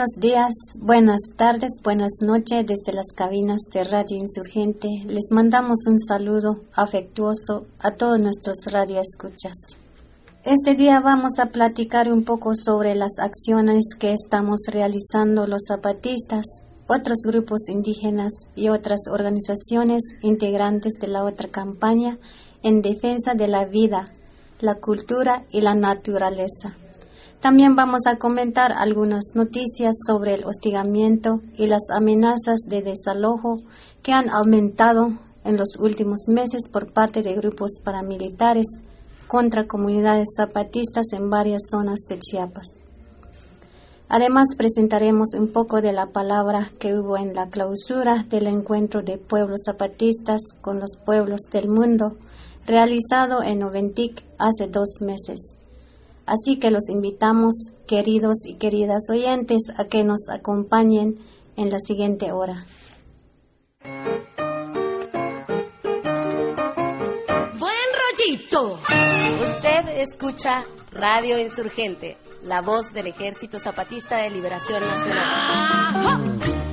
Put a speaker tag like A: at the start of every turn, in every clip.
A: buenos días, buenas tardes, buenas noches desde las cabinas de Radio Insurgente. Les mandamos un saludo afectuoso a todos nuestros radioescuchas. Este día vamos a platicar un poco sobre las acciones que estamos realizando los zapatistas, otros grupos indígenas y otras organizaciones integrantes de la otra campaña en defensa de la vida, la cultura y la naturaleza. También vamos a comentar algunas noticias sobre el hostigamiento y las amenazas de desalojo que han aumentado en los últimos meses por parte de grupos paramilitares contra comunidades zapatistas en varias zonas de Chiapas. Además, presentaremos un poco de la palabra que hubo en la clausura del encuentro de pueblos zapatistas con los pueblos del mundo, realizado en Oventic hace dos meses. Así que los invitamos, queridos y queridas oyentes, a que nos acompañen en la siguiente hora.
B: Buen rollito. Usted escucha Radio Insurgente, la voz del Ejército Zapatista de Liberación Nacional.
C: You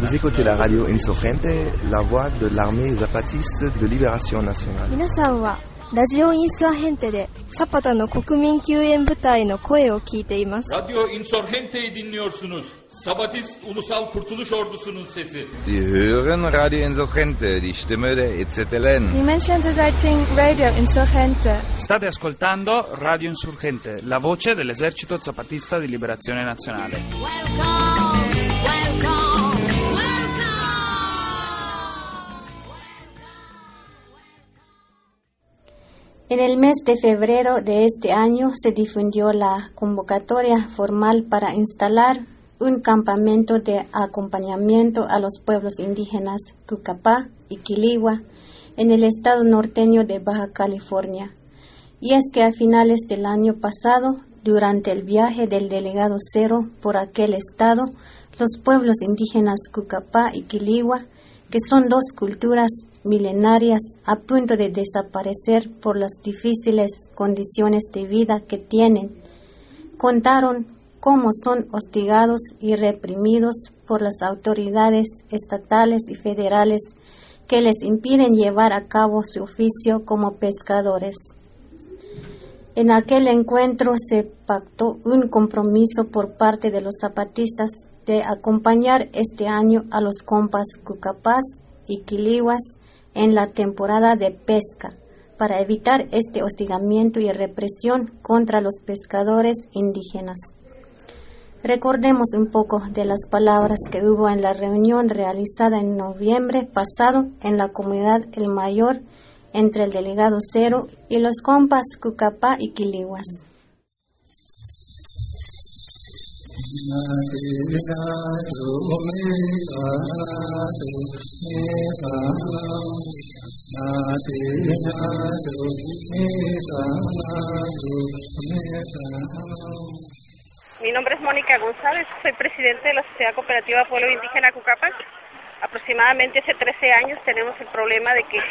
D: Vous écoutez la radio Insurgente, la voix de l'armée zapatiste de libération nationale.
E: 皆さんはラジオインサーヘンテでサパタの国民救援部隊の声を聞いています。
F: Radyo Insurgente'yi dinliyorsunuz. Sabatist Ulusal Kurtuluş Ordusu'nun sesi.
G: Sie hören Radio Insurgente, die Stimme der EZLN.
E: Die Menschen searching Radio Insurgente.
H: State ascoltando Radio Insurgente, la voce dell'esercito zapatista di liberazione nazionale.
B: Welcome, welcome, welcome.
A: En el mes de febrero de este año se difundió la convocatoria formal para instalar un campamento de acompañamiento a los pueblos indígenas Cucapá y Quiligua en el estado norteño de Baja California. Y es que a finales del año pasado, durante el viaje del delegado Cero por aquel estado, los pueblos indígenas Cucapá y Quiligua, que son dos culturas milenarias a punto de desaparecer por las difíciles condiciones de vida que tienen, contaron cómo son hostigados y reprimidos por las autoridades estatales y federales que les impiden llevar a cabo su oficio como pescadores. En aquel encuentro se pactó un compromiso por parte de los zapatistas de acompañar este año a los compas Cucapás y Quilihuas en la temporada de pesca para evitar este hostigamiento y represión contra los pescadores indígenas. Recordemos un poco de las palabras que hubo en la reunión realizada en noviembre pasado en la comunidad El Mayor entre el delegado Cero y los compas Cucapá y Quilihuas.
I: Mi nombre es Mónica González, soy presidente de la Sociedad Cooperativa Pueblo Indígena Cucapac. Aproximadamente hace 13 años tenemos el problema de que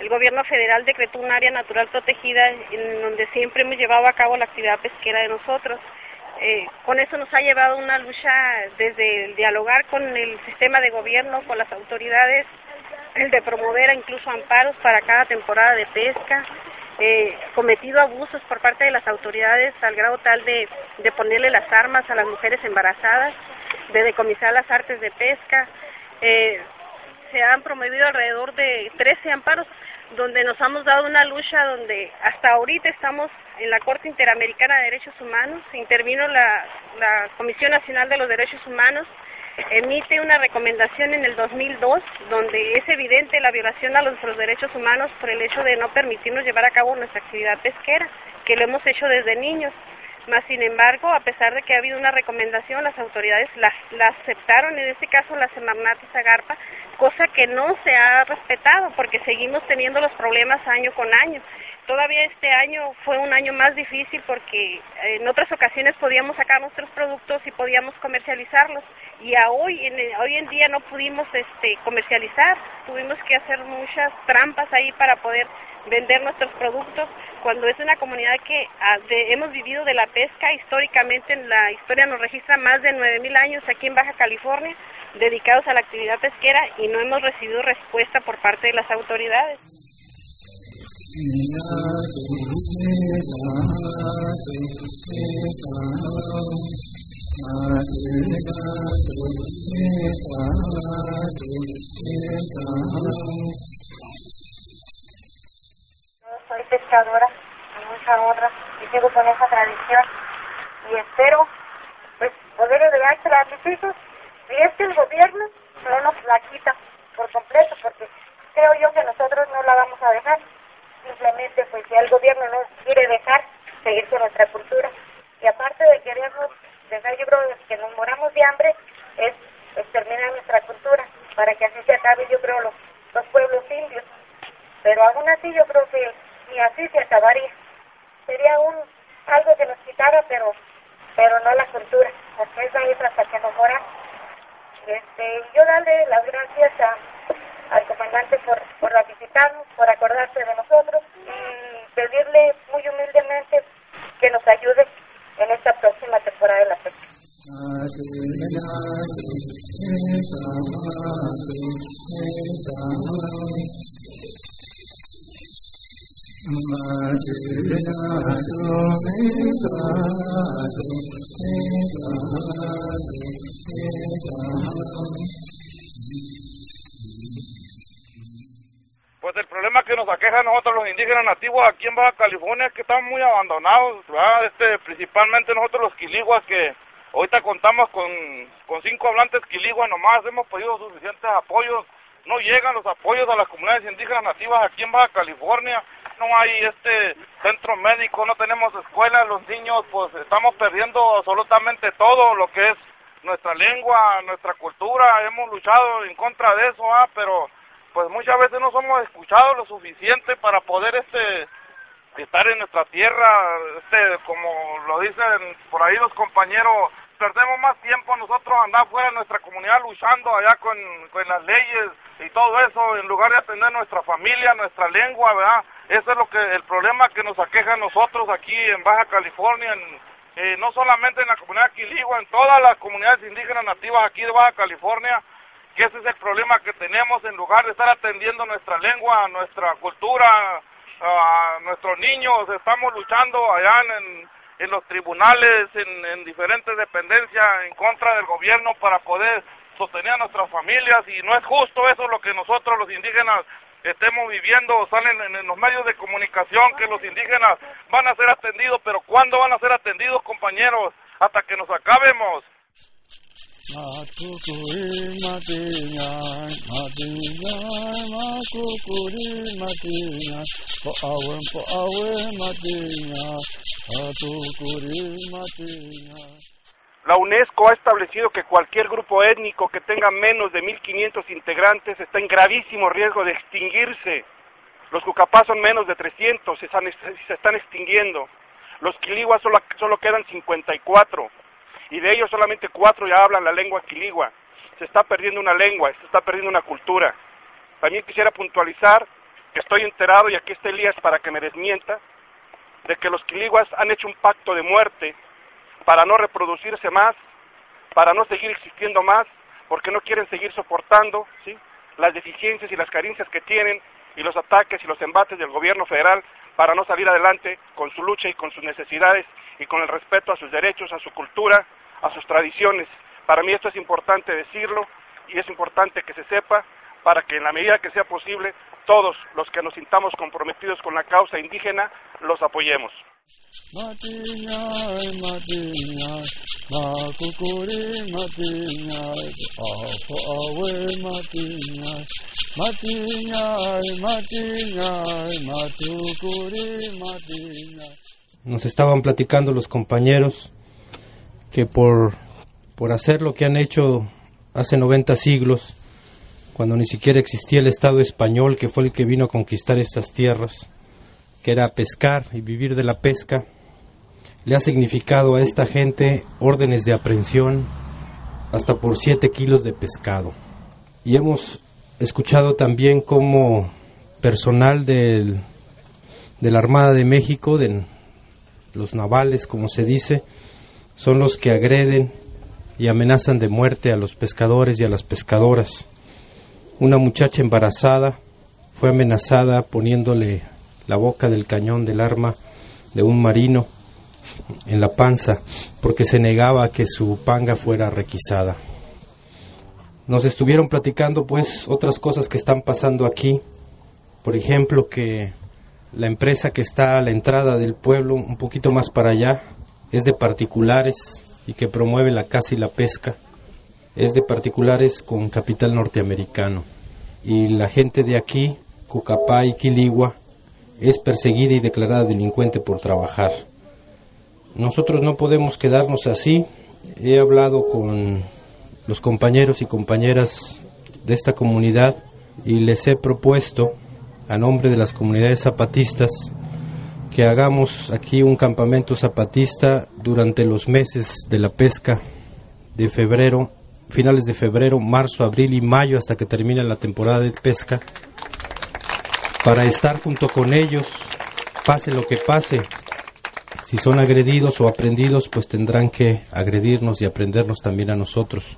I: el gobierno federal decretó un área natural protegida en donde siempre hemos llevado a cabo la actividad pesquera de nosotros. Eh, con eso nos ha llevado una lucha desde el dialogar con el sistema de gobierno, con las autoridades, el de promover incluso amparos para cada temporada de pesca, eh, cometido abusos por parte de las autoridades al grado tal de, de ponerle las armas a las mujeres embarazadas, de decomisar las artes de pesca. Eh, se han promovido alrededor de 13 amparos donde nos hemos dado una lucha donde hasta ahorita estamos en la Corte Interamericana de Derechos Humanos, intervino la, la Comisión Nacional de los Derechos Humanos, emite una recomendación en el 2002 donde es evidente la violación a los derechos humanos por el hecho de no permitirnos llevar a cabo nuestra actividad pesquera, que lo hemos hecho desde niños. Más sin embargo, a pesar de que ha habido una recomendación, las autoridades la, la aceptaron, en este caso la Semarnat y Zagarpa, cosa que no se ha respetado porque seguimos teniendo los problemas año con año. Todavía este año fue un año más difícil porque en otras ocasiones podíamos sacar nuestros productos y podíamos comercializarlos. Y a hoy en, hoy en día no pudimos este comercializar, tuvimos que hacer muchas trampas ahí para poder vender nuestros productos cuando es una comunidad que ah, de- hemos vivido de la pesca. Históricamente en la historia nos registra más de 9000 años aquí en Baja California dedicados a la actividad pesquera y no hemos recibido respuesta por parte de las autoridades.
J: Soy pescadora con mucha honra y sigo con esa tradición y espero pues poder heredársela a mis hijos. Y es que el gobierno no nos la quita por completo porque creo yo que nosotros no la vamos a dejar. Simplemente pues ya el gobierno no quiere dejar seguir con nuestra cultura. Y aparte de querernos dejar yo creo que nos moramos de hambre es exterminar nuestra cultura para que así se acabe yo creo los, los pueblos indios pero aún así yo creo que ni así se acabaría. Sería un algo que nos quitara, pero pero no la cultura, porque esa es hasta que nos moramos. Este, yo darle las gracias a, al comandante por, por visitarnos, por acordarse de nosotros y pedirle muy humildemente que nos ayude en esta próxima temporada de la pesca.
K: Pues el problema que nos aqueja a nosotros los indígenas nativos aquí en Baja California es que estamos muy abandonados. Este, principalmente nosotros los quiliguas que ahorita contamos con, con cinco hablantes quiliguas nomás, hemos pedido suficientes apoyos, no llegan los apoyos a las comunidades indígenas nativas aquí en Baja California, no hay este centro médico, no tenemos escuelas, los niños pues estamos perdiendo absolutamente todo lo que es nuestra lengua, nuestra cultura, hemos luchado en contra de eso, ¿ah? pero pues muchas veces no somos escuchados lo suficiente para poder este estar en nuestra tierra, este como lo dicen por ahí los compañeros, perdemos más tiempo nosotros andar fuera de nuestra comunidad luchando allá con, con las leyes y todo eso en lugar de atender nuestra familia, nuestra lengua, ¿verdad? Ese es lo que el problema que nos aqueja a nosotros aquí en Baja California, en, eh, no solamente en la comunidad Quiligua, en todas las comunidades indígenas nativas aquí de Baja California, que ese es el problema que tenemos en lugar de estar atendiendo nuestra lengua, nuestra cultura, a nuestros niños, estamos luchando allá en, en los tribunales, en, en diferentes dependencias en contra del gobierno para poder sostener a nuestras familias y no es justo eso lo que nosotros los indígenas estemos viviendo, salen en, en los medios de comunicación que los indígenas van a ser atendidos, pero ¿cuándo van a ser atendidos compañeros? Hasta que nos acabemos.
L: La UNESCO ha establecido que cualquier grupo étnico que tenga menos de 1.500 integrantes está en gravísimo riesgo de extinguirse. Los cucapás son menos de 300, se están, se están extinguiendo. Los quiliguas solo, solo quedan 54 y de ellos solamente cuatro ya hablan la lengua quiligua. Se está perdiendo una lengua, se está perdiendo una cultura. También quisiera puntualizar que estoy enterado, y aquí está Elías para que me desmienta, de que los quiliguas han hecho un pacto de muerte para no reproducirse más, para no seguir existiendo más, porque no quieren seguir soportando ¿sí? las deficiencias y las carencias que tienen y los ataques y los embates del gobierno federal para no salir adelante con su lucha y con sus necesidades y con el respeto a sus derechos, a su cultura, a sus tradiciones. Para mí esto es importante decirlo y es importante que se sepa para que en la medida que sea posible todos los que nos sintamos comprometidos con la causa indígena los apoyemos.
M: Nos estaban platicando los compañeros que por, por hacer lo que han hecho hace 90 siglos, cuando ni siquiera existía el Estado español, que fue el que vino a conquistar estas tierras, que era pescar y vivir de la pesca, le ha significado a esta gente órdenes de aprehensión, hasta por 7 kilos de pescado. Y hemos escuchado también cómo personal del, de la Armada de México, de los navales, como se dice, son los que agreden y amenazan de muerte a los pescadores y a las pescadoras. Una muchacha embarazada fue amenazada poniéndole la boca del cañón del arma de un marino en la panza porque se negaba a que su panga fuera requisada. Nos estuvieron platicando pues otras cosas que están pasando aquí, por ejemplo que la empresa que está a la entrada del pueblo, un poquito más para allá, es de particulares y que promueve la caza y la pesca. Es de particulares con capital norteamericano. Y la gente de aquí, Cucapá y Quiligua, es perseguida y declarada delincuente por trabajar. Nosotros no podemos quedarnos así. He hablado con los compañeros y compañeras de esta comunidad y les he propuesto, a nombre de las comunidades zapatistas, que hagamos aquí un campamento zapatista durante los meses de la pesca de febrero, finales de febrero, marzo, abril y mayo hasta que termine la temporada de pesca, para estar junto con ellos, pase lo que pase. Si son agredidos o aprendidos, pues tendrán que agredirnos y aprendernos también a nosotros.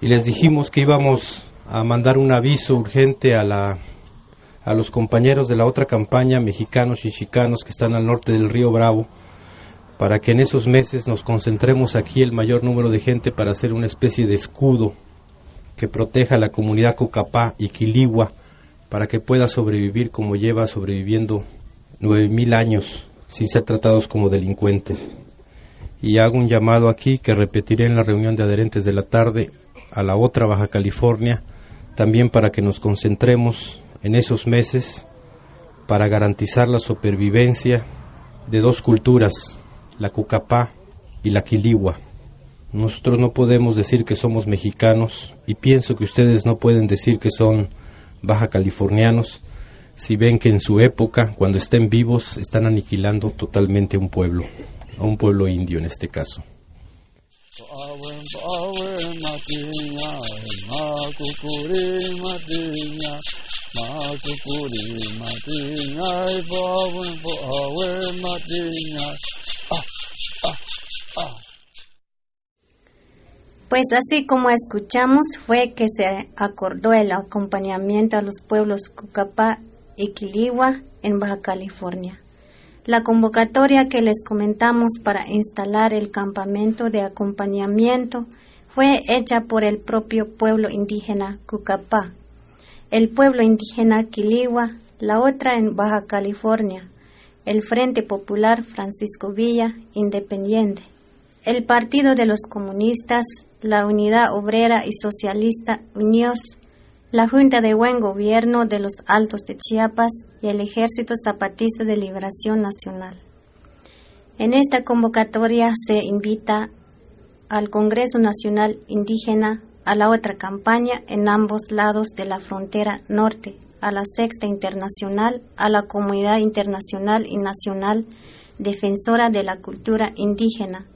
M: Y les dijimos que íbamos a mandar un aviso urgente a la a los compañeros de la otra campaña, mexicanos y chicanos que están al norte del río Bravo, para que en esos meses nos concentremos aquí el mayor número de gente para hacer una especie de escudo que proteja a la comunidad Cocapá y Quiligua para que pueda sobrevivir como lleva sobreviviendo nueve mil años sin ser tratados como delincuentes. Y hago un llamado aquí que repetiré en la reunión de adherentes de la tarde a la otra Baja California, también para que nos concentremos en esos meses para garantizar la supervivencia de dos culturas, la Cucapá y la Quiligua. Nosotros no podemos decir que somos mexicanos y pienso que ustedes no pueden decir que son baja californianos si ven que en su época, cuando estén vivos, están aniquilando totalmente un pueblo, a un pueblo indio en este caso.
A: Pues así como escuchamos fue que se acordó el acompañamiento a los pueblos Cucapá y Quiligua en Baja California. La convocatoria que les comentamos para instalar el campamento de acompañamiento fue hecha por el propio pueblo indígena Cucapá, el pueblo indígena Quiligua, la otra en Baja California, el Frente Popular Francisco Villa Independiente, el Partido de los Comunistas, la Unidad Obrera y Socialista Uniós, la Junta de Buen Gobierno de los Altos de Chiapas y el Ejército Zapatista de Liberación Nacional. En esta convocatoria se invita al Congreso Nacional Indígena a la otra campaña en ambos lados de la frontera norte, a la Sexta Internacional, a la comunidad internacional y nacional defensora de la cultura indígena,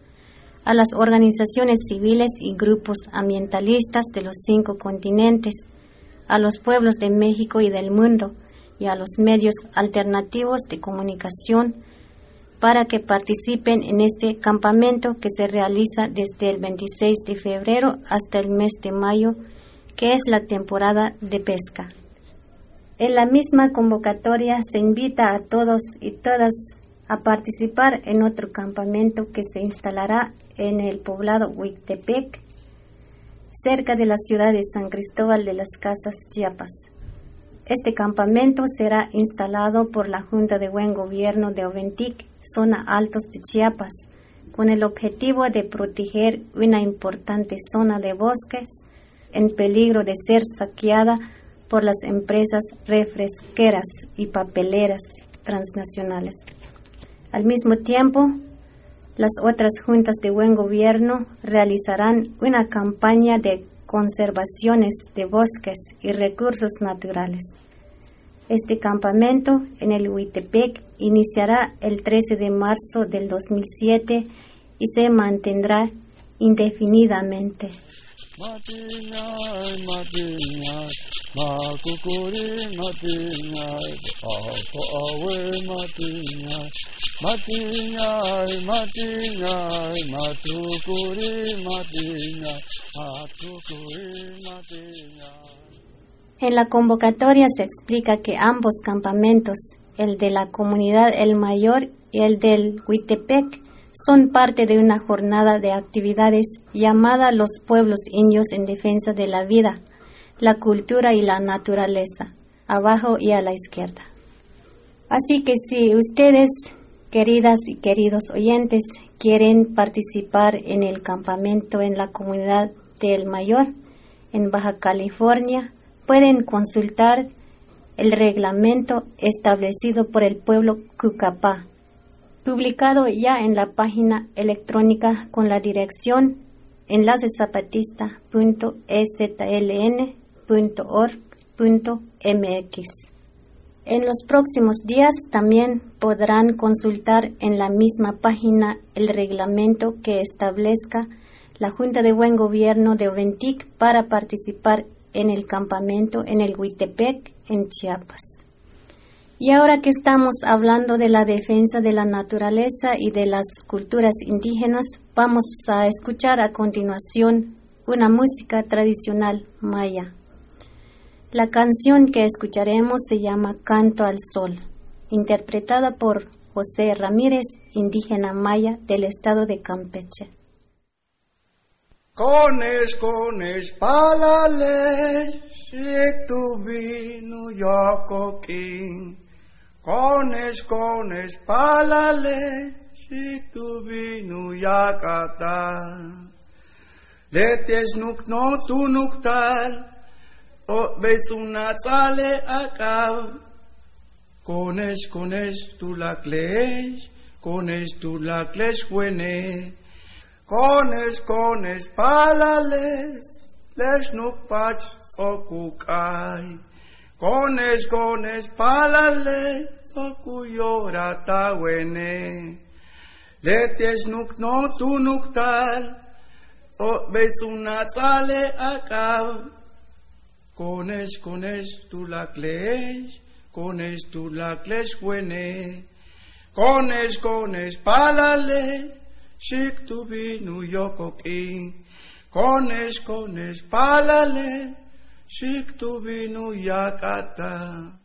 A: a las organizaciones civiles y grupos ambientalistas de los cinco continentes, a los pueblos de México y del mundo, y a los medios alternativos de comunicación para que participen en este campamento que se realiza desde el 26 de febrero hasta el mes de mayo, que es la temporada de pesca. En la misma convocatoria se invita a todos y todas a participar en otro campamento que se instalará en el poblado Huitepec, cerca de la ciudad de San Cristóbal de las Casas, Chiapas. Este campamento será instalado por la Junta de Buen Gobierno de Oventic, zona Altos de Chiapas, con el objetivo de proteger una importante zona de bosques en peligro de ser saqueada por las empresas refresqueras y papeleras transnacionales. Al mismo tiempo, las otras juntas de buen gobierno realizarán una campaña de conservaciones de bosques y recursos naturales. Este campamento en el Huitepec iniciará el 13 de marzo del 2007 y se mantendrá indefinidamente. En la convocatoria se explica que ambos campamentos, el de la comunidad El Mayor y el del Huitepec, son parte de una jornada de actividades llamada Los Pueblos Indios en Defensa de la Vida, la Cultura y la Naturaleza, abajo y a la izquierda. Así que si ustedes, queridas y queridos oyentes, quieren participar en el campamento en la comunidad de El Mayor, en Baja California, pueden consultar el reglamento establecido por el pueblo Cucapá, publicado ya en la página electrónica con la dirección enlacezapatista.esln.org.mx. En los próximos días también podrán consultar en la misma página el reglamento que establezca la Junta de Buen Gobierno de Oventic para participar en el campamento en el Huitepec, en Chiapas. Y ahora que estamos hablando de la defensa de la naturaleza y de las culturas indígenas, vamos a escuchar a continuación una música tradicional maya. La canción que escucharemos se llama Canto al Sol, interpretada por José Ramírez, indígena maya del estado de Campeche.
N: Cones, cones, palale, si tu vino yoko king. Cones, cones, palale, si tu vino yakata. Letes nuk no tu nuk tal, o ves una sale acá. Cones, cones, tu la cles, cones, tu la cles huene. Konesh konesh palale leș nu paci focul cai. Conești, conești, palales, focul iora ta uene. Leteș nu no, tu nu tal, o bețuna țale akav Conești, conești, tu la clești, conești, tu la clești uene. Conești, conești, Shik tu vinu yokoki, cones, cones, palale, shik tu vinu yakata.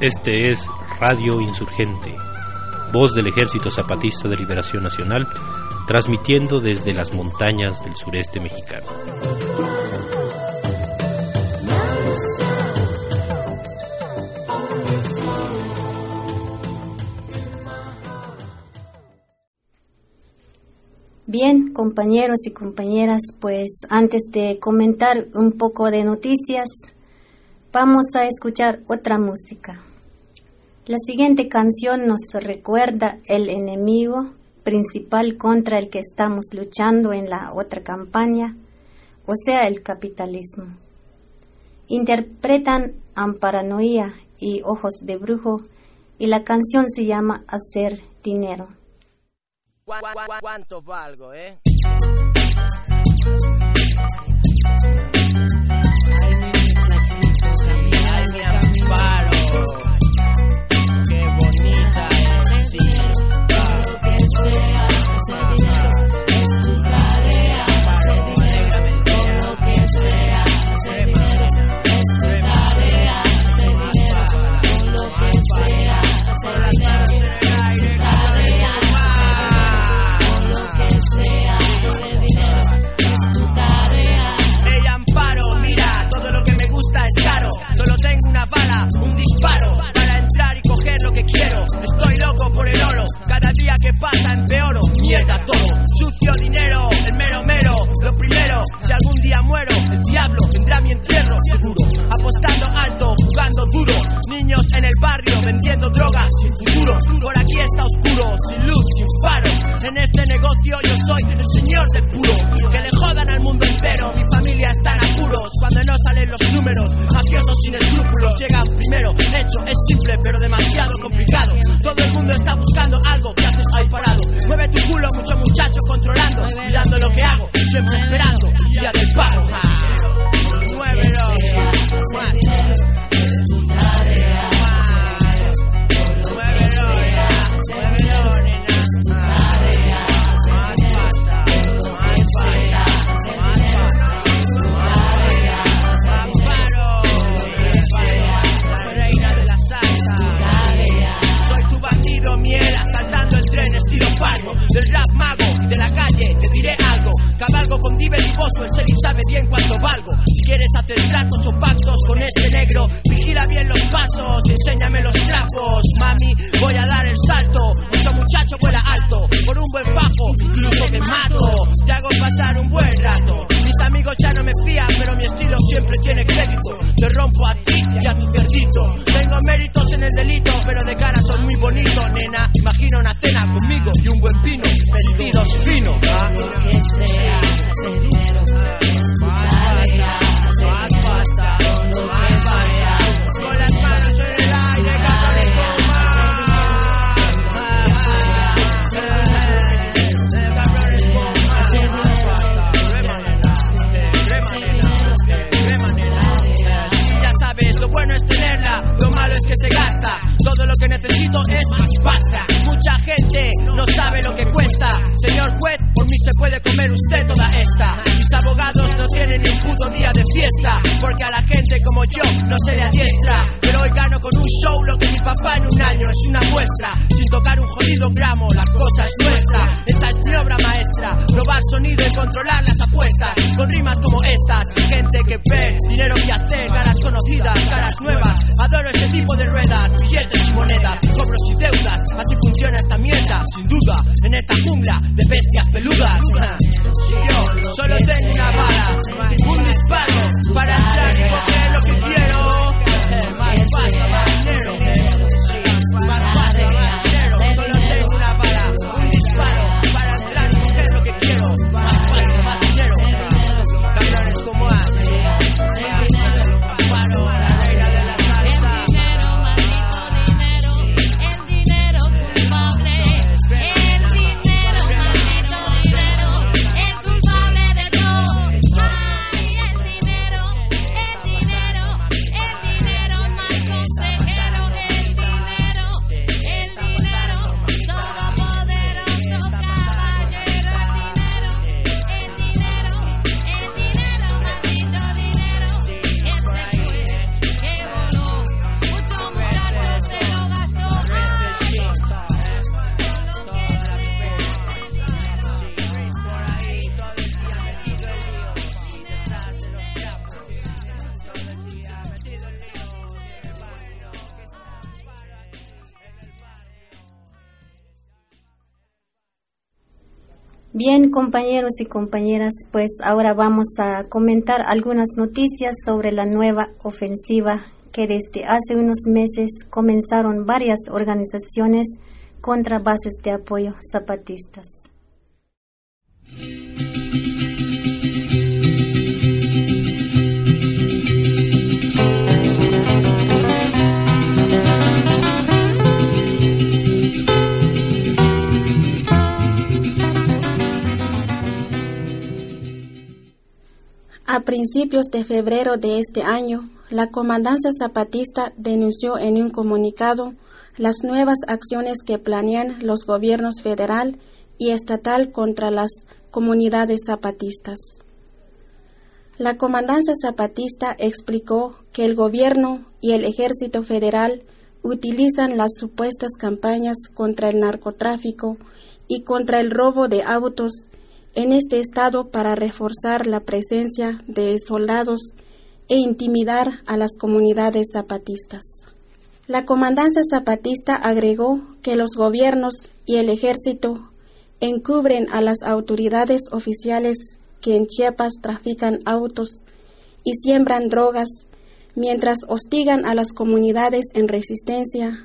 O: Este es Radio Insurgente, voz del Ejército Zapatista de Liberación Nacional, transmitiendo desde las montañas del sureste mexicano.
A: Bien, compañeros y compañeras, pues antes de comentar un poco de noticias, vamos a escuchar otra música. La siguiente canción nos recuerda el enemigo principal contra el que estamos luchando en la otra campaña, o sea, el capitalismo. Interpretan Amparanoia y Ojos de Brujo y la canción se llama Hacer Dinero.
P: ¿Cuánto valgo, eh? Ay, mi muchachito, ay, mi amparo. Qué bonita eres, sí. Lo que sea, hacer dinero
A: compañeros y compañeras, pues ahora vamos a comentar algunas noticias sobre la nueva ofensiva que desde hace unos meses comenzaron varias organizaciones contra bases de apoyo zapatistas.
Q: A principios de febrero de este año, la Comandancia Zapatista denunció en un comunicado las nuevas acciones que planean los gobiernos federal y estatal contra las comunidades zapatistas. La Comandancia Zapatista explicó que el gobierno y el ejército federal utilizan las supuestas campañas contra el narcotráfico y contra el robo de autos en este estado para reforzar la presencia de soldados e intimidar a las comunidades zapatistas. La comandancia zapatista agregó que los gobiernos y el ejército encubren a las autoridades oficiales que en Chiapas trafican autos y siembran drogas mientras hostigan a las comunidades en resistencia,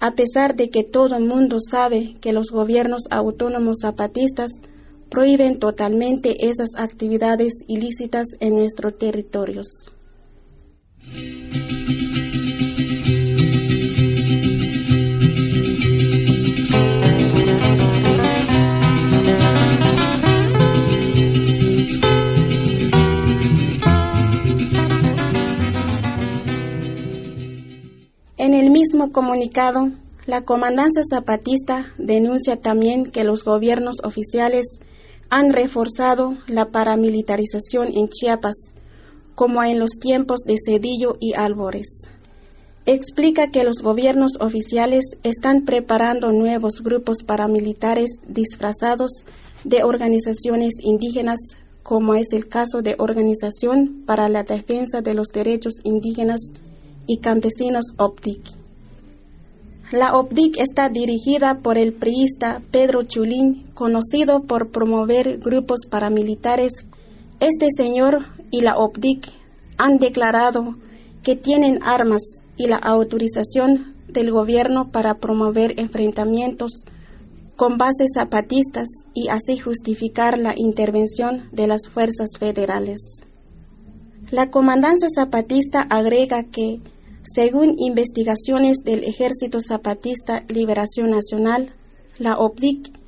Q: a pesar de que todo el mundo sabe que los gobiernos autónomos zapatistas prohíben totalmente esas actividades ilícitas en nuestros territorios. En el mismo comunicado, la Comandancia Zapatista denuncia también que los gobiernos oficiales han reforzado la paramilitarización en Chiapas, como en los tiempos de Cedillo y Álvarez. Explica que los gobiernos oficiales están preparando nuevos grupos paramilitares disfrazados de organizaciones indígenas, como es el caso de Organización para la Defensa de los Derechos Indígenas y Campesinos OPDIC. La OPDIC está dirigida por el priista Pedro Chulín, conocido por promover grupos paramilitares. Este señor y la OPDIC han declarado que tienen armas y la autorización del gobierno para promover enfrentamientos con bases zapatistas y así justificar la intervención de las fuerzas federales. La comandancia zapatista agrega que según investigaciones del Ejército Zapatista Liberación Nacional, la OPDIC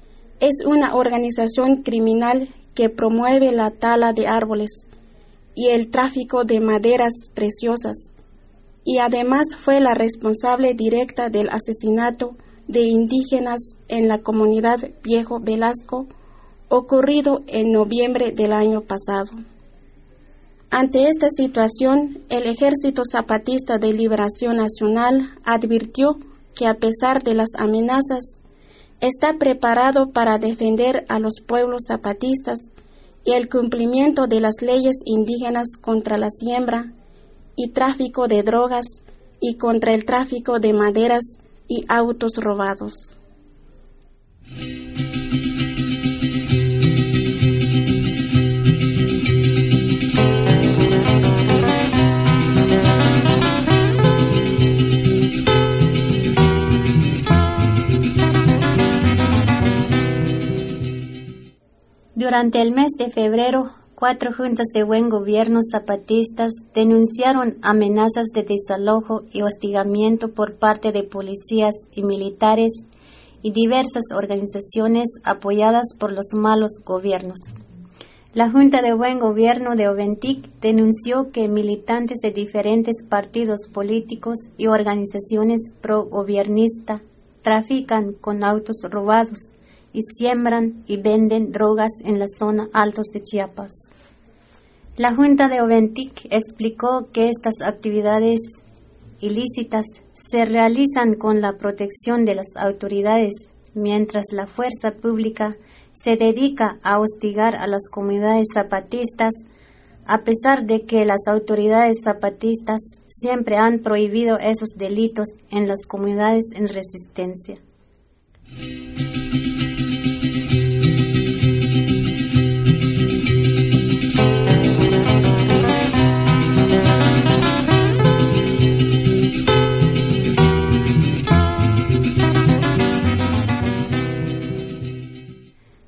Q: es una organización criminal que promueve la tala de árboles y el tráfico de maderas preciosas, y además fue la responsable directa del asesinato de indígenas en la comunidad Viejo Velasco, ocurrido en noviembre del año pasado. Ante esta situación, el Ejército Zapatista de Liberación Nacional advirtió que a pesar de las amenazas, está preparado para defender a los pueblos zapatistas y el cumplimiento de las leyes indígenas contra la siembra y tráfico de drogas y contra el tráfico de maderas y autos robados.
A: Durante el mes de febrero, cuatro juntas de buen gobierno zapatistas denunciaron amenazas de desalojo y hostigamiento por parte de policías y militares y diversas organizaciones apoyadas por los malos gobiernos. La Junta de Buen Gobierno de Oventic denunció que militantes de diferentes partidos políticos y organizaciones pro-gobernista trafican con autos robados y siembran y venden drogas en la zona altos de Chiapas. La Junta de Oventic explicó que estas actividades ilícitas se realizan con la protección de las autoridades, mientras la fuerza pública se dedica a hostigar a las comunidades zapatistas, a pesar de que las autoridades zapatistas siempre han prohibido esos delitos en las comunidades en resistencia.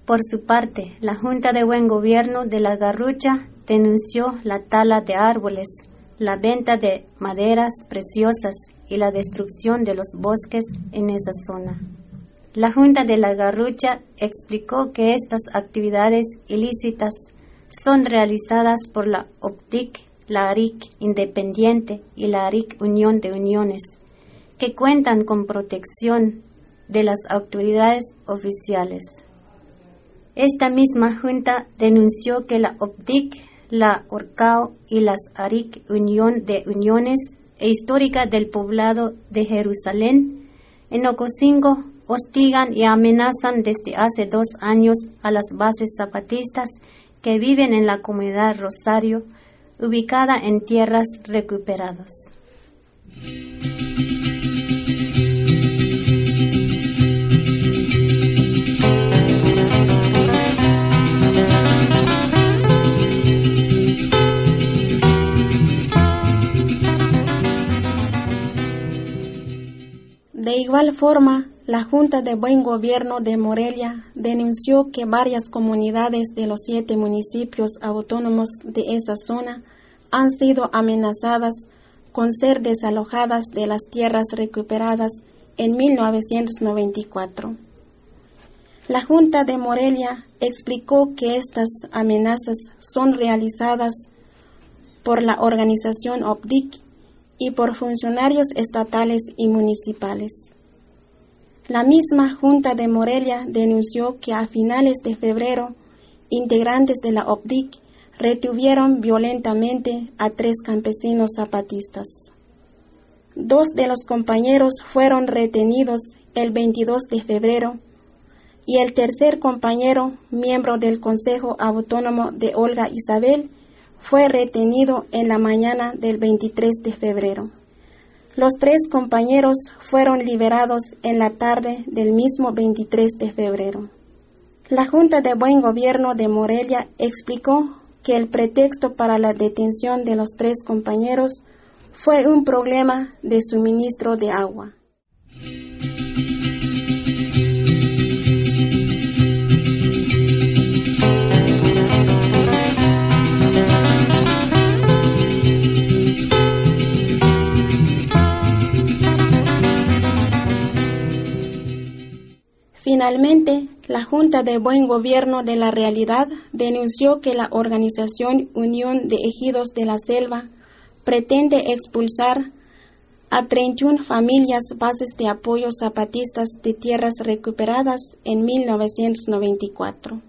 A: Por su parte, la Junta de Buen Gobierno de la Garrucha denunció la tala de árboles, la venta de maderas preciosas y la destrucción de los bosques en esa zona. La Junta de la Garrucha explicó que estas actividades ilícitas son realizadas por la OPTIC, la ARIC Independiente y la ARIC Unión de Uniones, que cuentan con protección de las autoridades oficiales. Esta misma junta denunció que la OPDIC, la ORCAO y las ARIC Unión de Uniones e Histórica del Poblado de Jerusalén en Ocosingo hostigan y amenazan desde hace dos años a las bases zapatistas que viven en la comunidad Rosario, ubicada en tierras recuperadas.
Q: De igual forma, la Junta de Buen Gobierno de Morelia denunció que varias comunidades de los siete municipios autónomos de esa zona han sido amenazadas con ser desalojadas de las tierras recuperadas en 1994. La Junta de Morelia explicó que estas amenazas son realizadas por la organización OPDIC y por funcionarios estatales y municipales. La misma Junta de Morelia denunció que a finales de febrero, integrantes de la OPDIC retuvieron violentamente a tres campesinos zapatistas. Dos de los compañeros fueron retenidos el 22 de febrero y el tercer compañero, miembro del Consejo Autónomo de Olga Isabel, fue retenido en la mañana del 23 de febrero. Los tres compañeros fueron liberados en la tarde del mismo 23 de febrero. La Junta de Buen Gobierno de Morelia explicó que el pretexto para la detención de los tres compañeros fue un problema de suministro de agua. Finalmente, la Junta de Buen Gobierno de la Realidad denunció que la organización Unión de Ejidos de la Selva pretende expulsar a 31 familias bases de apoyo zapatistas de tierras recuperadas en 1994.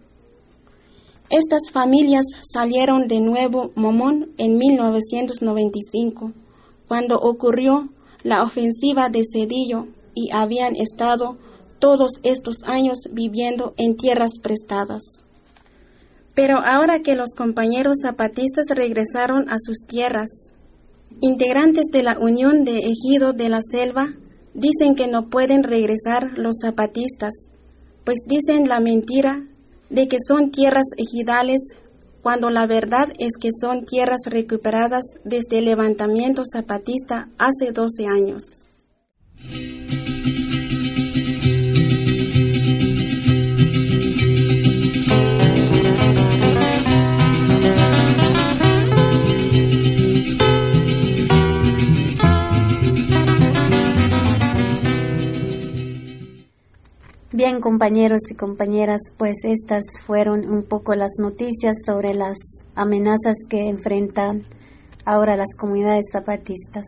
Q: Estas familias salieron de Nuevo Momón en 1995, cuando ocurrió la ofensiva de Cedillo y habían estado todos estos años viviendo en tierras prestadas. Pero ahora que los compañeros zapatistas regresaron a sus tierras, integrantes de la Unión de Ejido de la Selva dicen que no pueden regresar los zapatistas, pues dicen la mentira de que son tierras ejidales cuando la verdad es que son tierras recuperadas desde el levantamiento zapatista hace 12 años.
A: Bien, compañeros y compañeras, pues estas fueron un poco las noticias sobre las amenazas que enfrentan ahora las comunidades zapatistas.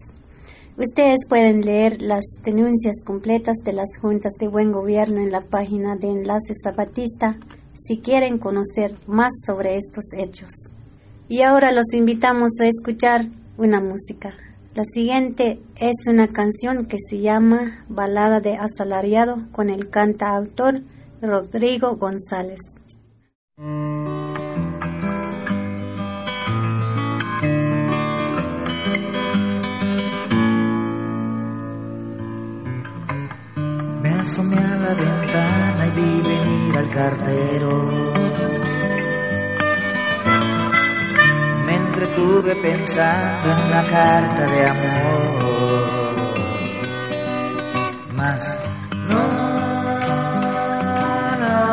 A: Ustedes pueden leer las denuncias completas de las juntas de buen gobierno en la página de Enlace Zapatista si quieren conocer más sobre estos hechos. Y ahora los invitamos a escuchar una música. La siguiente es una canción que se llama Balada de Asalariado con el cantautor Rodrigo González.
R: Me asomé a la ventana y vi venir al cartero. Entretuve pensando en la carta de amor. Mas no, no.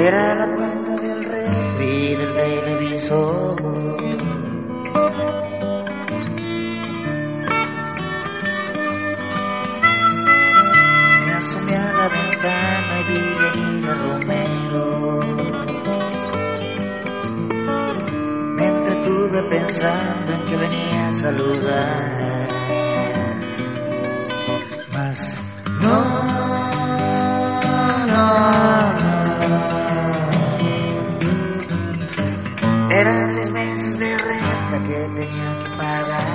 R: Era la cuenta del refri del televisor. Me asomé a la ventana y vi venir a Romero. Entretuve pensando en que venía a saludar. Mas no, no, no. Eran seis meses de renta que tenía que pagar.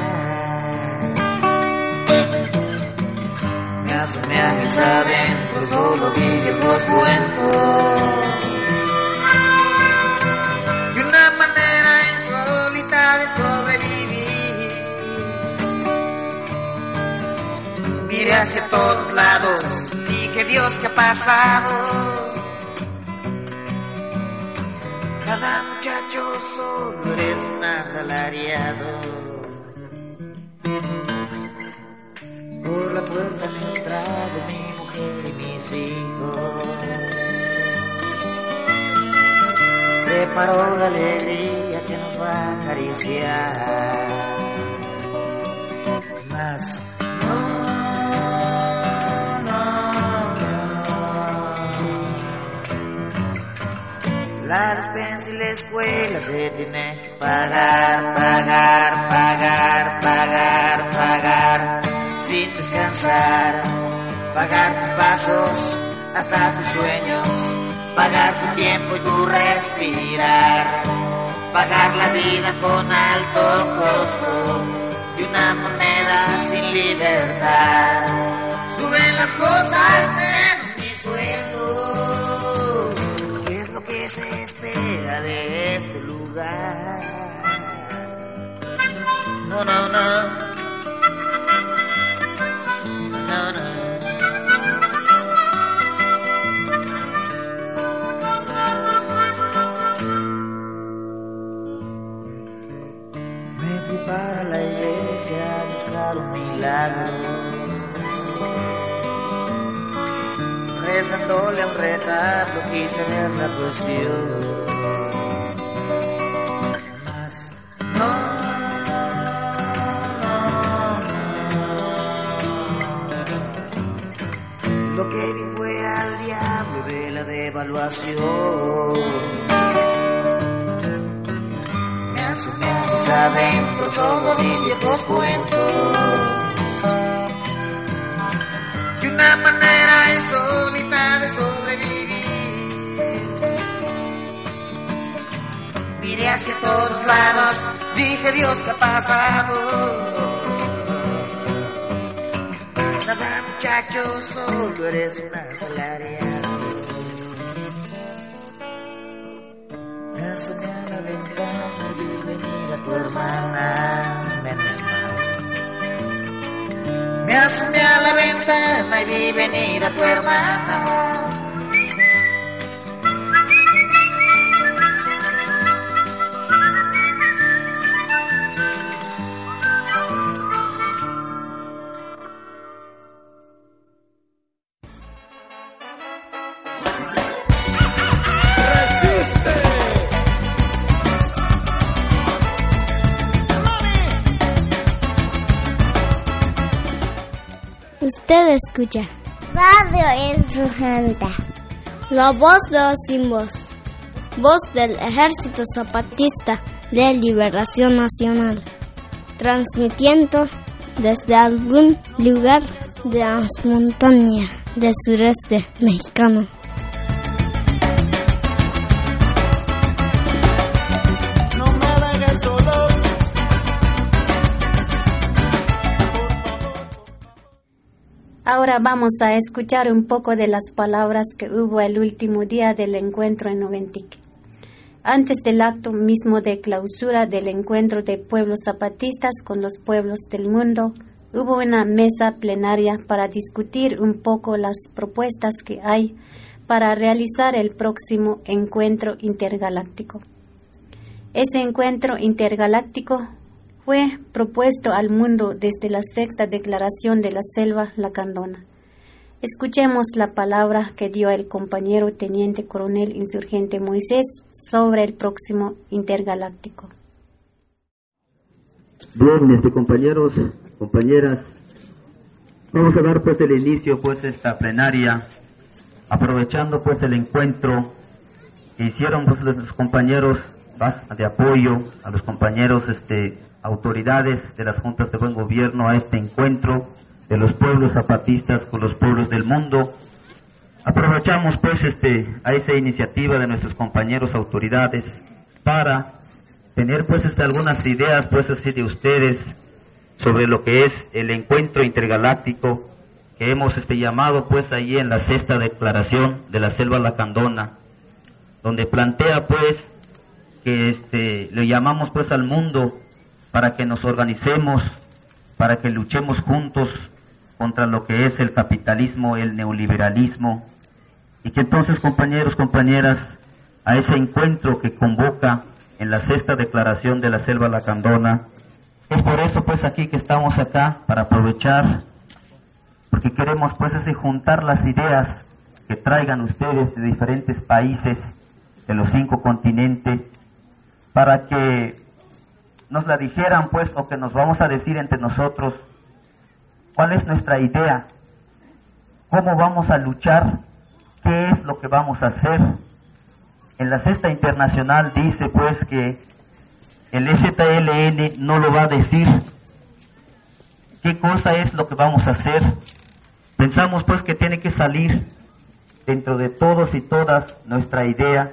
R: Me asomé a mis adentros, solo vi viejos cuentos. Hacia todos lados, dije Dios, ¿qué ha pasado? Cada muchacho solo eres un asalariado. Por la puerta han entrado mi mujer y mis hijos. Preparó la alegría que nos va a acariciar. Mas no, no, no. La despensa y la escuela se tiene que pagar, pagar, pagar, pagar, pagar. Sin descansar, pagar tus pasos hasta tus sueños, pagar tu tiempo y tu respirar, pagar la vida con alto costo y una moneda sin libertad. Suben las cosas menos se espera de este lugar? No, no, no. Ver la cuestión. Mas no. Lo que vi fue al diablo de la devaluación. Me asomé a mis adentros, solo vi viejos todos lados, dije Dios, ¿qué ha pasado? Nada muchacho, solo eres una asalariada. Me asomé a la ventana y vi venir a tu hermana, menos mal. Me asomé a la ventana y vi venir a tu hermana.
S: Escucha. Radio Insurgente, la voz de los sin voz, voz del Ejército Zapatista de Liberación Nacional, transmitiendo desde algún lugar de las montañas del sureste mexicano.
A: Ahora vamos a escuchar un poco de las palabras que hubo el último día del encuentro en Noventic. Antes del acto mismo de clausura del encuentro de pueblos zapatistas con los pueblos del mundo, hubo una mesa plenaria para discutir un poco las propuestas que hay para realizar el próximo encuentro intergaláctico. Ese encuentro intergaláctico fue propuesto al mundo desde la sexta declaración de la selva lacandona. Escuchemos la palabra que dio el compañero teniente coronel insurgente Moisés sobre el próximo intergaláctico.
T: Bien, este, compañeros, compañeras, vamos a dar pues el inicio pues esta plenaria, aprovechando pues el encuentro que hicieron pues los compañeros de apoyo a los compañeros este autoridades de las juntas de buen gobierno a este encuentro de los pueblos zapatistas con los pueblos del mundo. Aprovechamos pues este a esa iniciativa de nuestros compañeros autoridades para tener pues este, algunas ideas pues así de ustedes sobre lo que es el encuentro intergaláctico que hemos este llamado pues ahí en la sexta declaración de la selva lacandona donde plantea pues que este le llamamos pues al mundo para que nos organicemos, para que luchemos juntos contra lo que es el capitalismo, el neoliberalismo, y que entonces, compañeros, compañeras, a ese encuentro que convoca en la sexta declaración de la selva lacandona, es por eso pues aquí que estamos acá, para aprovechar, porque queremos pues juntar las ideas que traigan ustedes de diferentes países, de los cinco continentes, para que nos la dijeran pues o que nos vamos a decir entre nosotros cuál es nuestra idea, cómo vamos a luchar, qué es lo que vamos a hacer. En la cesta internacional dice pues que el STLN no lo va a decir qué cosa es lo que vamos a hacer. Pensamos pues que tiene que salir dentro de todos y todas nuestra idea.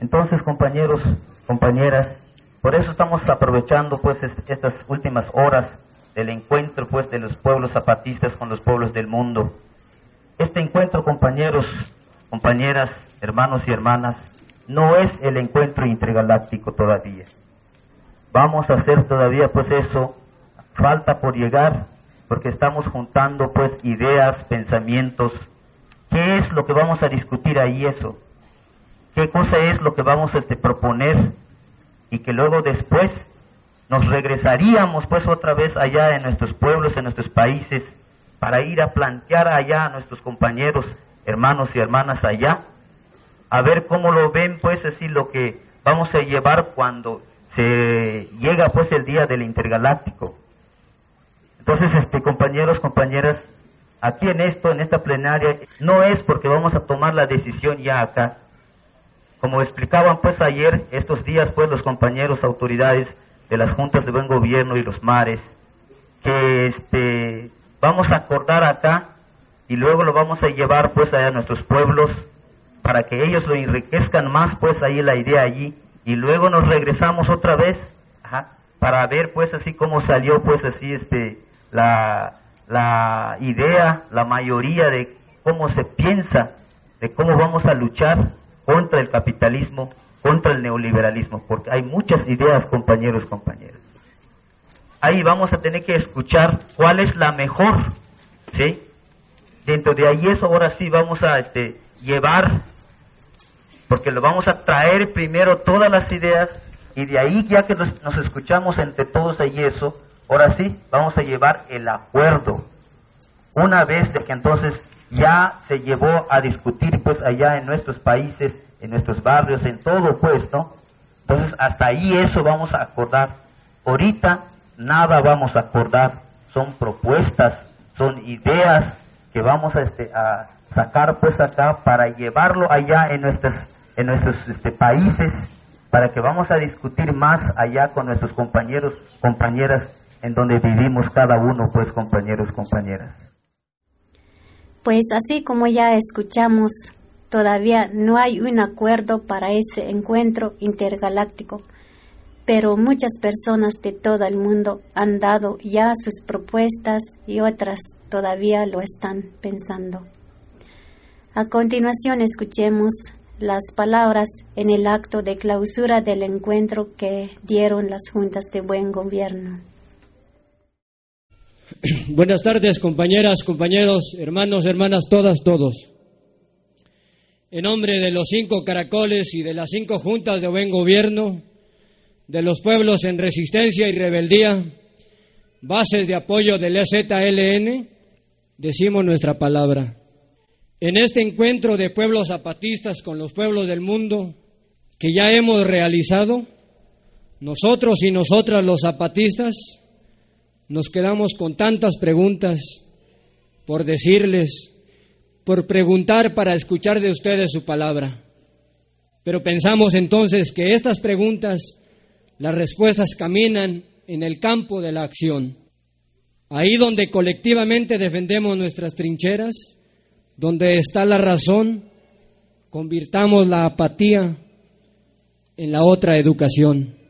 T: Entonces compañeros, compañeras, por eso estamos aprovechando pues est- estas últimas horas del encuentro pues de los pueblos zapatistas con los pueblos del mundo. Este encuentro, compañeros, compañeras, hermanos y hermanas, no es el encuentro intergaláctico todavía. Vamos a hacer todavía pues eso, falta por llegar, porque estamos juntando pues ideas, pensamientos. ¿Qué es lo que vamos a discutir ahí eso? ¿Qué cosa es lo que vamos a este, proponer? Y que luego después nos regresaríamos pues otra vez allá en nuestros pueblos, en nuestros países, para ir a plantear allá a nuestros compañeros, hermanos y hermanas allá, a ver cómo lo ven pues así lo que vamos a llevar cuando se llega pues el día del intergaláctico. Entonces, este compañeros, compañeras, aquí en esto, en esta plenaria, no es porque vamos a tomar la decisión ya acá. Como explicaban pues ayer, estos días pues los compañeros autoridades de las juntas de buen gobierno y los mares, que este vamos a acordar acá y luego lo vamos a llevar pues a nuestros pueblos para que ellos lo enriquezcan más pues ahí la idea allí. Y luego nos regresamos otra vez para ver pues así cómo salió pues así este la, la idea, la mayoría de cómo se piensa, de cómo vamos a luchar contra el capitalismo, contra el neoliberalismo, porque hay muchas ideas compañeros, compañeras. Ahí vamos a tener que escuchar cuál es la mejor, ¿sí? Dentro de ahí eso ahora sí vamos a este, llevar, porque lo vamos a traer primero todas las ideas y de ahí ya que nos, nos escuchamos entre todos ahí eso, ahora sí vamos a llevar el acuerdo. Una vez de que entonces ya se llevó a discutir pues allá en nuestros países, en nuestros barrios, en todo pues, ¿no? Entonces hasta ahí eso vamos a acordar. Ahorita nada vamos a acordar, son propuestas, son ideas que vamos a, este, a sacar pues acá para llevarlo allá en nuestros, en nuestros este, países, para que vamos a discutir más allá con nuestros compañeros, compañeras, en donde vivimos cada uno pues compañeros, compañeras.
A: Pues así como ya escuchamos, todavía no hay un acuerdo para ese encuentro intergaláctico, pero muchas personas de todo el mundo han dado ya sus propuestas y otras todavía lo están pensando. A continuación escuchemos las palabras en el acto de clausura del encuentro que dieron las juntas de buen gobierno.
U: Buenas tardes, compañeras, compañeros, hermanos, hermanas, todas, todos. En nombre de los cinco caracoles y de las cinco juntas de buen gobierno, de los pueblos en resistencia y rebeldía, bases de apoyo del EZLN, decimos nuestra palabra. En este encuentro de pueblos zapatistas con los pueblos del mundo que ya hemos realizado, nosotros y nosotras los zapatistas, nos quedamos con tantas preguntas por decirles, por preguntar para escuchar de ustedes su palabra. Pero pensamos entonces que estas preguntas, las respuestas caminan en el campo de la acción. Ahí donde colectivamente defendemos nuestras trincheras, donde está la razón, convirtamos la apatía en la otra educación.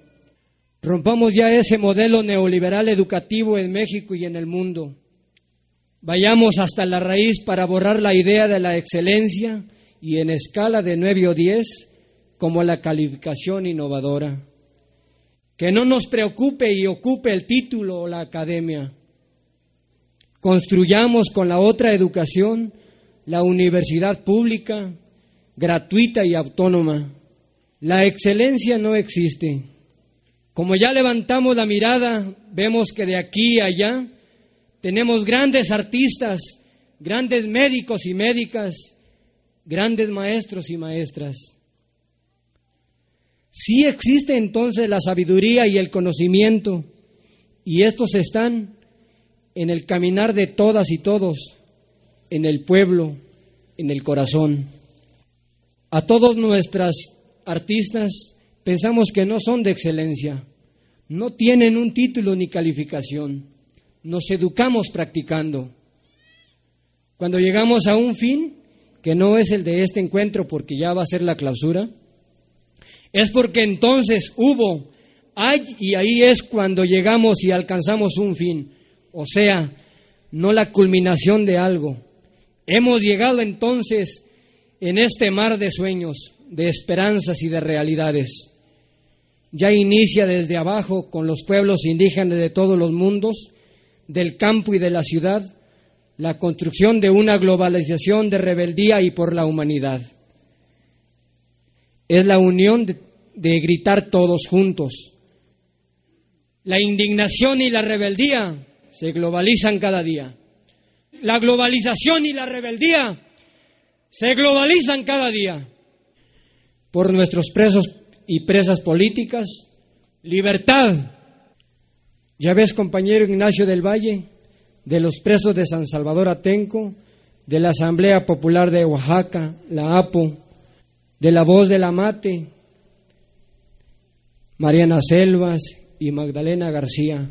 U: Rompamos ya ese modelo neoliberal educativo en México y en el mundo. Vayamos hasta la raíz para borrar la idea de la excelencia y en escala de 9 o 10 como la calificación innovadora. Que no nos preocupe y ocupe el título o la academia. Construyamos con la otra educación la universidad pública, gratuita y autónoma. La excelencia no existe. Como ya levantamos la mirada, vemos que de aquí a allá tenemos grandes artistas, grandes médicos y médicas, grandes maestros y maestras. Sí existe entonces la sabiduría y el conocimiento, y estos están en el caminar de todas y todos, en el pueblo, en el corazón. A todos nuestras artistas pensamos que no son de excelencia, no tienen un título ni calificación, nos educamos practicando. Cuando llegamos a un fin, que no es el de este encuentro porque ya va a ser la clausura, es porque entonces hubo, hay y ahí es cuando llegamos y alcanzamos un fin, o sea, no la culminación de algo. Hemos llegado entonces en este mar de sueños, de esperanzas y de realidades ya inicia desde abajo con los pueblos indígenas de todos los mundos, del campo y de la ciudad, la construcción de una globalización de rebeldía y por la humanidad. Es la unión de, gritar todos juntos. La indignación y la rebeldía se globalizan cada día. La globalización y la rebeldía se globalizan cada día por nuestros presos y presas políticas, libertad. Ya ves, compañero Ignacio del Valle, de los presos de San Salvador Atenco, de la Asamblea Popular de Oaxaca, la APO, de la Voz de la Mate, Mariana Selvas y Magdalena García.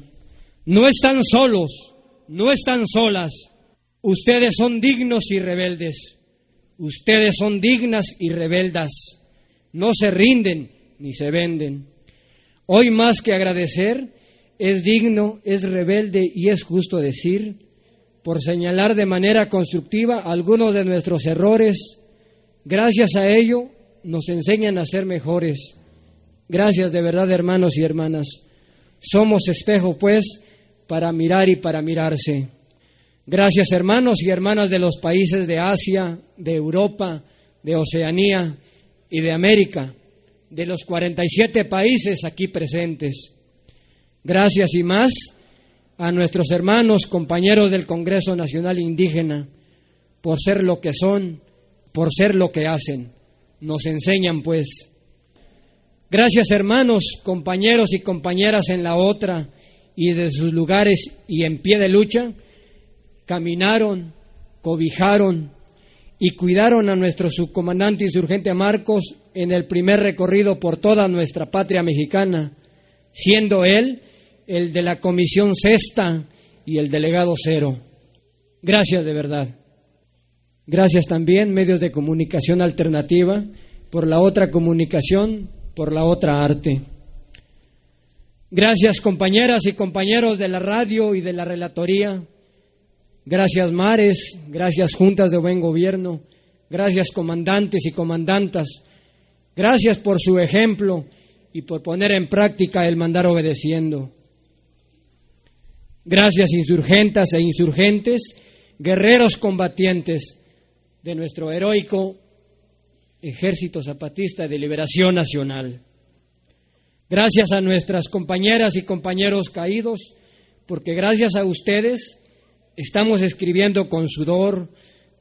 U: No están solos, no están solas. Ustedes son dignos y rebeldes. Ustedes son dignas y rebeldas. No se rinden ni se venden. Hoy más que agradecer, es digno, es rebelde y es justo decir, por señalar de manera constructiva algunos de nuestros errores, gracias a ello nos enseñan a ser mejores. Gracias de verdad, hermanos y hermanas. Somos espejo, pues, para mirar y para mirarse. Gracias, hermanos y hermanas de los países de Asia, de Europa, de Oceanía y de América, de los 47 países aquí presentes. Gracias y más a nuestros hermanos, compañeros del Congreso Nacional Indígena, por ser lo que son, por ser lo que hacen. Nos enseñan, pues. Gracias, hermanos, compañeros y compañeras en la otra y de sus lugares y en pie de lucha, caminaron, cobijaron y cuidaron a nuestro subcomandante insurgente Marcos en el primer recorrido por toda nuestra patria mexicana, siendo él el de la Comisión Sexta y el delegado Cero. Gracias de verdad. Gracias también, medios de comunicación alternativa, por la otra comunicación, por la otra arte. Gracias compañeras y compañeros de la radio y de la relatoría. Gracias mares, gracias juntas de buen gobierno, gracias comandantes y comandantas. Gracias por su ejemplo y por poner en práctica el mandar obedeciendo. Gracias insurgentas e insurgentes, guerreros combatientes de nuestro heroico Ejército Zapatista de Liberación Nacional. Gracias a nuestras compañeras y compañeros caídos, porque gracias a ustedes estamos escribiendo con sudor,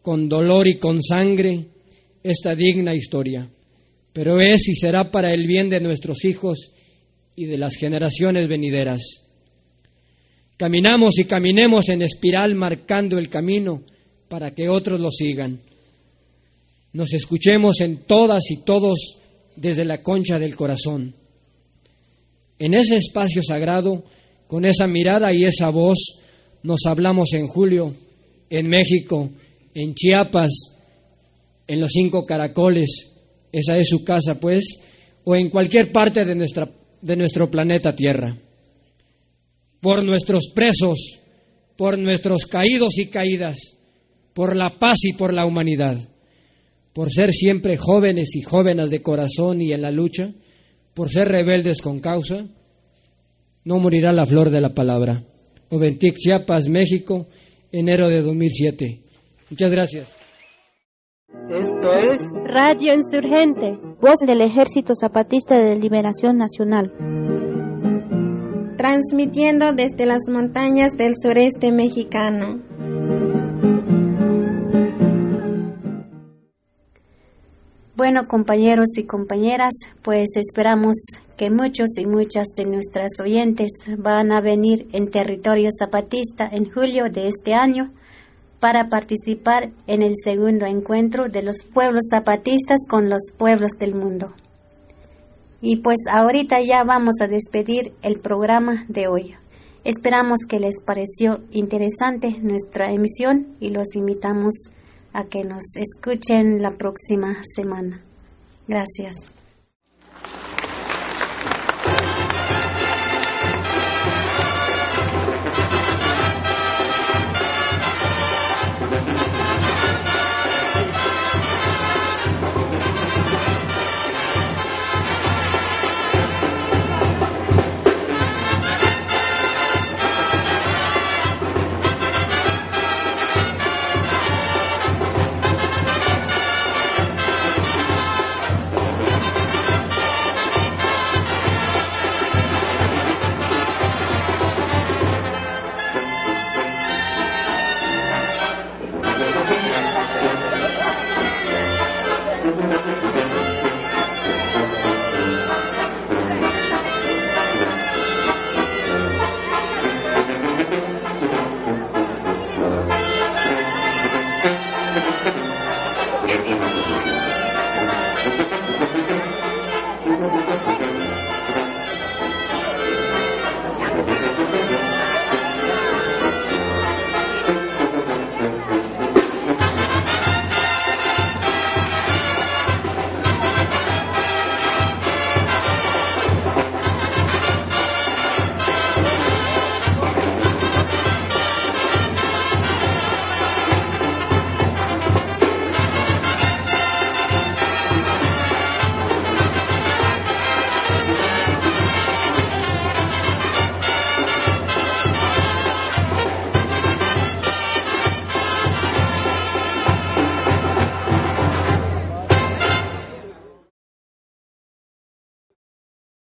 U: con dolor y con sangre esta digna historia. Pero es y será para el bien de nuestros hijos y de las generaciones venideras. Caminamos y caminemos en espiral marcando el camino para que otros lo sigan. Nos escuchemos en todas y todos desde la concha del corazón. En ese espacio sagrado, con esa mirada y esa voz, nos hablamos en julio, en México, en Chiapas, en los cinco caracoles, esa es su casa, pues, o en cualquier parte de, nuestra, de nuestro planeta Tierra por nuestros presos, por nuestros caídos y caídas, por la paz y por la humanidad, por ser siempre jóvenes y jóvenes de corazón y en la lucha, por ser rebeldes con causa, no morirá la flor de la palabra. Oventic, Chiapas, México, enero de 2007. Muchas gracias.
V: Esto es Radio Insurgente, voz del Ejército Zapatista de Liberación Nacional
A: transmitiendo desde las montañas del sureste mexicano. Bueno, compañeros y compañeras, pues esperamos que muchos y muchas de nuestras oyentes van a venir en territorio zapatista en julio de este año para participar en el segundo encuentro de los pueblos zapatistas con los pueblos del mundo. Y pues ahorita ya vamos a despedir el programa de hoy. Esperamos que les pareció interesante nuestra emisión y los invitamos a que nos escuchen la próxima semana. Gracias.